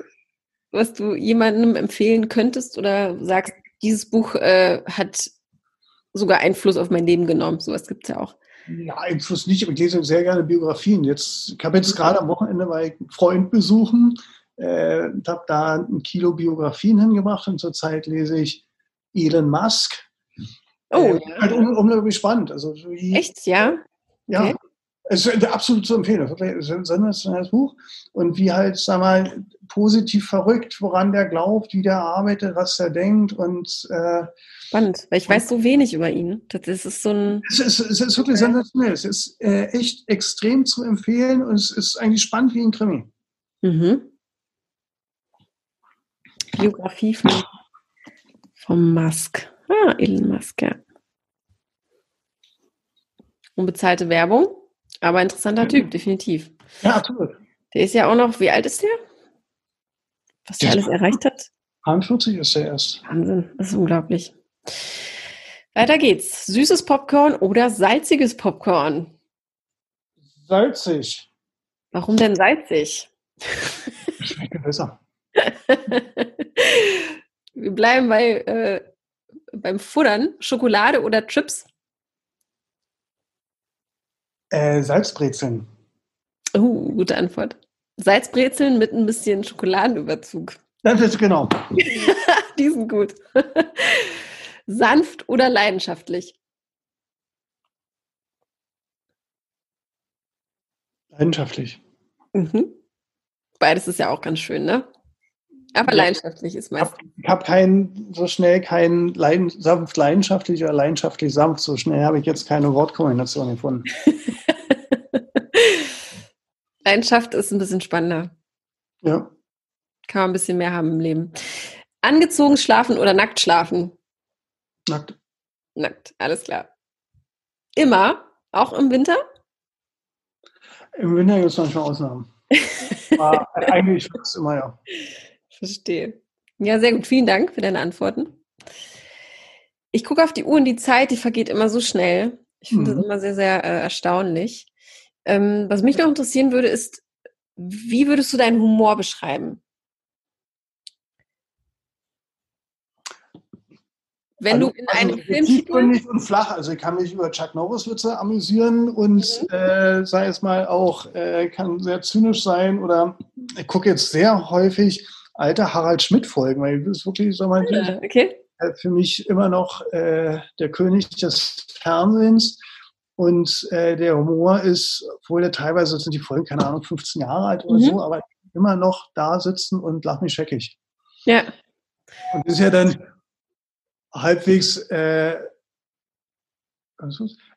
was du jemandem empfehlen könntest oder sagst, dieses Buch äh, hat sogar Einfluss auf mein Leben genommen? Sowas gibt es ja auch. Ja, Einfluss nicht, aber ich lese sehr gerne Biografien. Jetzt, ich habe jetzt gerade am Wochenende bei Freund besuchen äh, habe da ein Kilo Biografien hingebracht und zurzeit lese ich Elon Musk. Oh, äh, halt un unglaublich spannend. Also, wie, Echt, ja? Ja. Okay. Es ist absolut zu empfehlen. Es ist ein sensationelles Buch. Und wie halt, sag mal, positiv verrückt, woran der glaubt, wie der arbeitet, was er denkt und äh, Spannend, weil ich weiß so wenig über ihn. Das ist so ein. Es ist, es ist wirklich okay. sensationell. Es ist äh, echt extrem zu empfehlen und es ist eigentlich spannend wie ein Krimi. Mhm. Biografie von, von Musk. Ah, Elon Musk, ja. Unbezahlte Werbung, aber interessanter Typ, definitiv. Ja, absolut. Der ist ja auch noch, wie alt ist der? Was der alles erreicht hat? 41 ist er erst. Wahnsinn, das ist unglaublich. Weiter geht's. Süßes Popcorn oder salziges Popcorn? Salzig. Warum denn salzig? Schmeckt besser. [LAUGHS] Wir bleiben bei, äh, beim Futtern. Schokolade oder Chips? Äh, Salzbrezeln. Oh, gute Antwort. Salzbrezeln mit ein bisschen Schokoladenüberzug. Das ist genau. [LAUGHS] Die sind gut. [LAUGHS] Sanft oder leidenschaftlich? Leidenschaftlich. Mhm. Beides ist ja auch ganz schön, ne? Aber leidenschaftlich ist meist. Ich habe kein, so schnell kein Leiden, sanft leidenschaftlich oder leidenschaftlich sanft. So schnell habe ich jetzt keine Wortkombination gefunden. [LAUGHS] Leidenschaft ist ein bisschen spannender. Ja. Kann man ein bisschen mehr haben im Leben. Angezogen schlafen oder nackt schlafen? Nackt. Nackt, alles klar. Immer? Auch im Winter? Im Winter gibt es manchmal Ausnahmen. [LAUGHS] Aber eigentlich fast immer, ja. Verstehe. Ja, sehr gut. Vielen Dank für deine Antworten. Ich gucke auf die Uhr und die Zeit, die vergeht immer so schnell. Ich finde mhm. das immer sehr, sehr äh, erstaunlich. Ähm, was mich noch interessieren würde, ist, wie würdest du deinen Humor beschreiben? Wenn also, du in einem also Film tiefgründig und flach, also ich kann mich über Chuck Norris Witze amüsieren und mhm. äh, sei es mal auch, äh, kann sehr zynisch sein oder ich gucke jetzt sehr häufig alte Harald Schmidt Folgen, weil das ist wirklich so mein ja, okay. Äh, für mich immer noch äh, der König des Fernsehens und äh, der Humor ist, obwohl der teilweise sind die Folgen keine Ahnung 15 Jahre alt oder mhm. so, aber immer noch da sitzen und lach mich scheckig. Ja. Und das ist ja dann halbwegs, äh,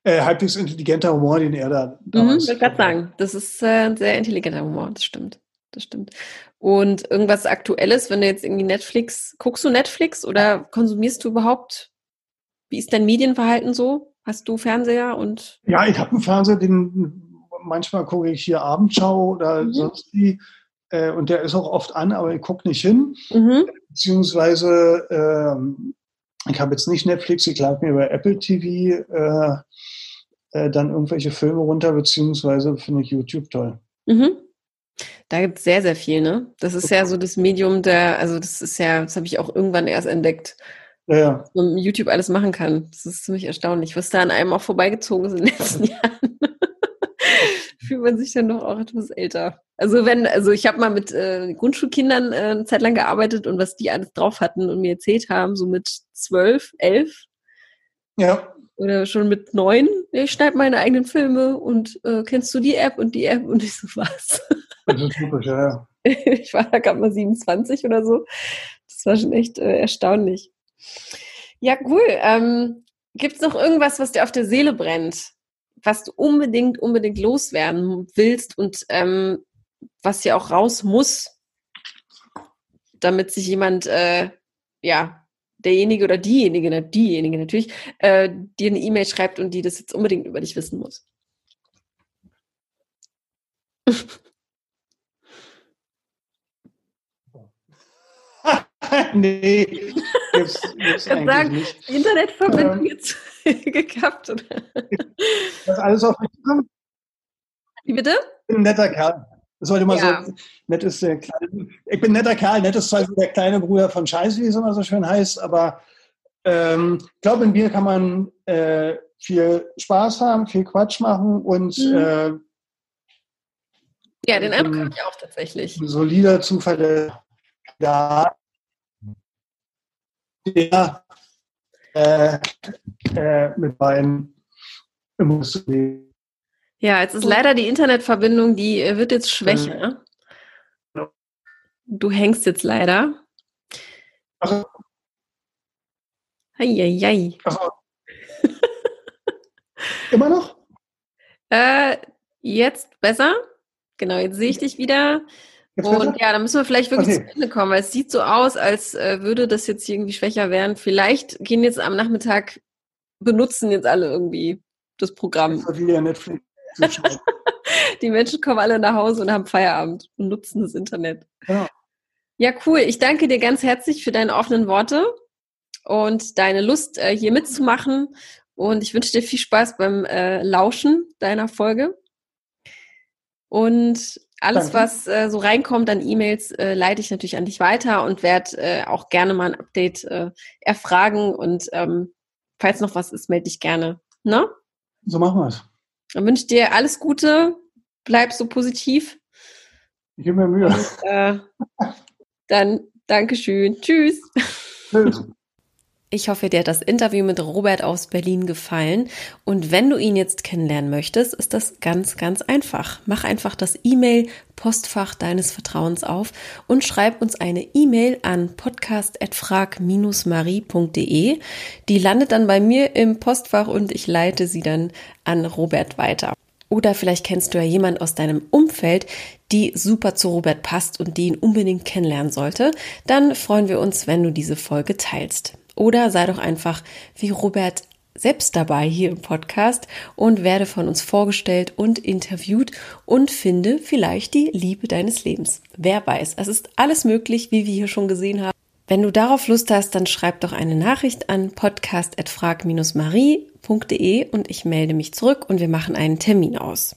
äh, halbwegs intelligenter Humor, den er da damals. Mhm, ich wollte gerade sagen, das ist äh, ein sehr intelligenter Humor, das stimmt. Das stimmt. Und irgendwas Aktuelles, wenn du jetzt irgendwie Netflix, guckst du Netflix oder konsumierst du überhaupt? Wie ist dein Medienverhalten so? Hast du Fernseher und? Ja, ich habe einen Fernseher, den manchmal gucke ich hier Abendschau oder mhm. sonst wie. Äh, und der ist auch oft an, aber ich gucke nicht hin. Mhm. Beziehungsweise ähm, ich habe jetzt nicht Netflix, ich lade mir über Apple TV äh, äh, dann irgendwelche Filme runter, beziehungsweise finde ich YouTube toll. Mhm. Da gibt es sehr, sehr viel, ne? Das ist ja so das Medium der, also das ist ja, das habe ich auch irgendwann erst entdeckt. Ja, ja. Was man YouTube alles machen kann. Das ist ziemlich erstaunlich, was da an einem auch vorbeigezogen ist in den letzten [LAUGHS] Jahren. Fühlt man sich dann doch auch etwas älter. Also wenn, also ich habe mal mit äh, Grundschulkindern äh, eine Zeit lang gearbeitet und was die alles drauf hatten und mir erzählt haben, so mit zwölf, elf. Ja. Oder schon mit neun, ich schneide meine eigenen Filme und äh, kennst du die App und die App und ich so was. [LAUGHS] Ich war da gerade mal 27 oder so. Das war schon echt äh, erstaunlich. Ja, cool. Ähm, Gibt es noch irgendwas, was dir auf der Seele brennt? was du unbedingt, unbedingt loswerden willst und ähm, was ja auch raus muss, damit sich jemand, äh, ja, derjenige oder diejenige, diejenige natürlich, äh, dir eine E-Mail schreibt und die das jetzt unbedingt über dich wissen muss. [LAUGHS] [LAUGHS] nee, jetzt, jetzt eigentlich sagen, nicht. Internetverbindung ähm, jetzt [LAUGHS] gekappt, oder? Das alles auf mich? Wie bitte? Ich bin ein netter Kerl. Das sollte mal ja. so, nett ist der kleine, ich bin ein netter Kerl, nett ist zwar so der kleine Bruder von Scheiße, wie es immer so schön heißt, aber ähm, ich glaube, in mir kann man äh, viel Spaß haben, viel Quatsch machen und mhm. äh, ja, den Eindruck habe ich auch tatsächlich. Ein solider Zufall da, der äh, äh, mit meinen Emotionen ja, jetzt ist leider die Internetverbindung, die äh, wird jetzt schwächer. Du hängst jetzt leider. Also, Eieiei. Immer noch? Äh, jetzt besser. Genau, jetzt sehe ich dich wieder. Und ja, dann müssen wir vielleicht wirklich okay. zum Ende kommen, weil es sieht so aus, als äh, würde das jetzt irgendwie schwächer werden. Vielleicht gehen jetzt am Nachmittag, benutzen jetzt alle irgendwie das Programm. [LAUGHS] Die Menschen kommen alle nach Hause und haben Feierabend und nutzen das Internet. Ja. ja, cool. Ich danke dir ganz herzlich für deine offenen Worte und deine Lust, äh, hier mitzumachen. Und ich wünsche dir viel Spaß beim äh, Lauschen deiner Folge. Und alles, Danke. was äh, so reinkommt an E-Mails, äh, leite ich natürlich an dich weiter und werde äh, auch gerne mal ein Update äh, erfragen. Und ähm, falls noch was ist, melde dich gerne. Ne? So machen wir es. Dann wünsche ich dir alles Gute, bleib so positiv. Ich gebe mir Mühe. Und, äh, dann Dankeschön. Tschüss. Tschüss. [LAUGHS] Ich hoffe, dir hat das Interview mit Robert aus Berlin gefallen. Und wenn du ihn jetzt kennenlernen möchtest, ist das ganz, ganz einfach. Mach einfach das E-Mail-Postfach deines Vertrauens auf und schreib uns eine E-Mail an podcast.frag-marie.de. Die landet dann bei mir im Postfach und ich leite sie dann an Robert weiter. Oder vielleicht kennst du ja jemand aus deinem Umfeld, die super zu Robert passt und die ihn unbedingt kennenlernen sollte. Dann freuen wir uns, wenn du diese Folge teilst. Oder sei doch einfach wie Robert selbst dabei hier im Podcast und werde von uns vorgestellt und interviewt und finde vielleicht die Liebe deines Lebens. Wer weiß, es ist alles möglich, wie wir hier schon gesehen haben. Wenn du darauf Lust hast, dann schreib doch eine Nachricht an podcast.frag-marie.de und ich melde mich zurück und wir machen einen Termin aus.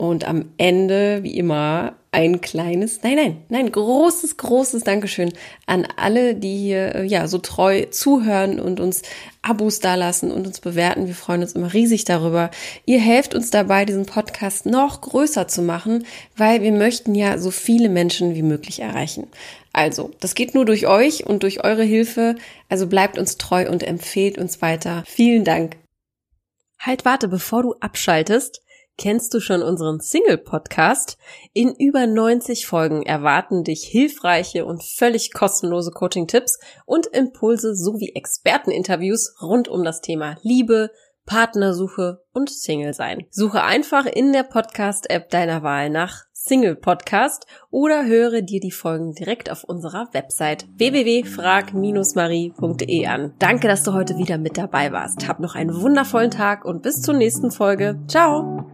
Und am Ende, wie immer, ein kleines, nein, nein, nein, großes, großes Dankeschön an alle, die hier äh, ja so treu zuhören und uns Abos dalassen und uns bewerten. Wir freuen uns immer riesig darüber. Ihr helft uns dabei, diesen Podcast noch größer zu machen, weil wir möchten ja so viele Menschen wie möglich erreichen. Also, das geht nur durch euch und durch eure Hilfe. Also bleibt uns treu und empfehlt uns weiter. Vielen Dank. Halt, warte, bevor du abschaltest. Kennst du schon unseren Single-Podcast? In über 90 Folgen erwarten dich hilfreiche und völlig kostenlose Coaching-Tipps und Impulse sowie Experteninterviews rund um das Thema Liebe, Partnersuche und Single-Sein. Suche einfach in der Podcast-App deiner Wahl nach Single Podcast oder höre dir die Folgen direkt auf unserer Website www.frag-marie.de an. Danke, dass du heute wieder mit dabei warst. Hab noch einen wundervollen Tag und bis zur nächsten Folge. Ciao!